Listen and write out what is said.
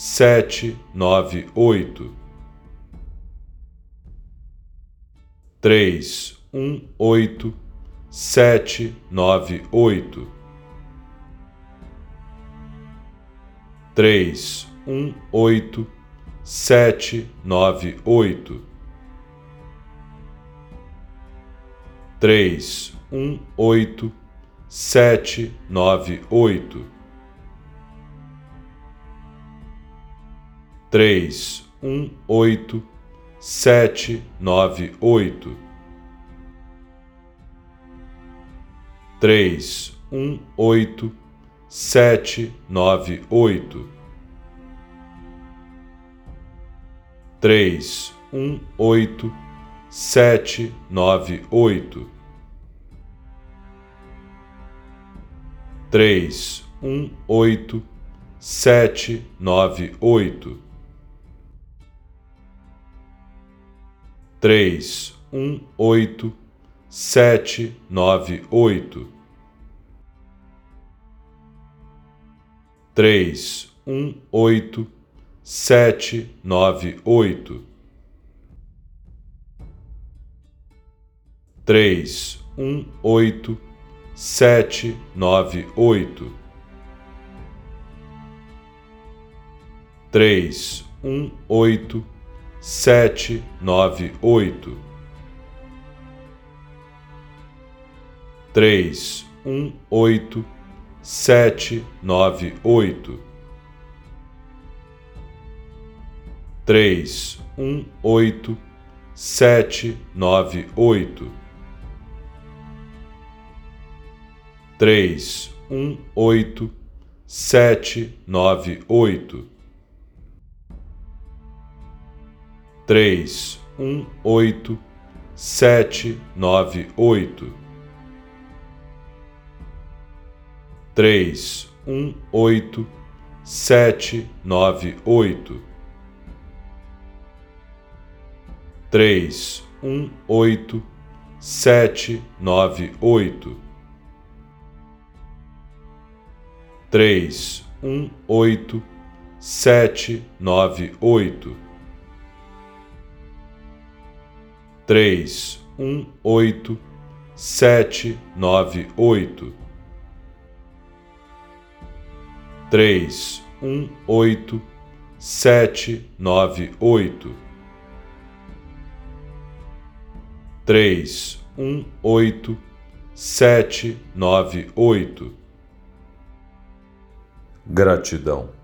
798 318 798 318 798 318 798 318 798 318 798 318 798 318 798 318 798 318 798 318 798 318 798 318 798 318 798 318 798 318 798 318 798 318 798 318 798 318 798 318 798 318 798 Gratidão.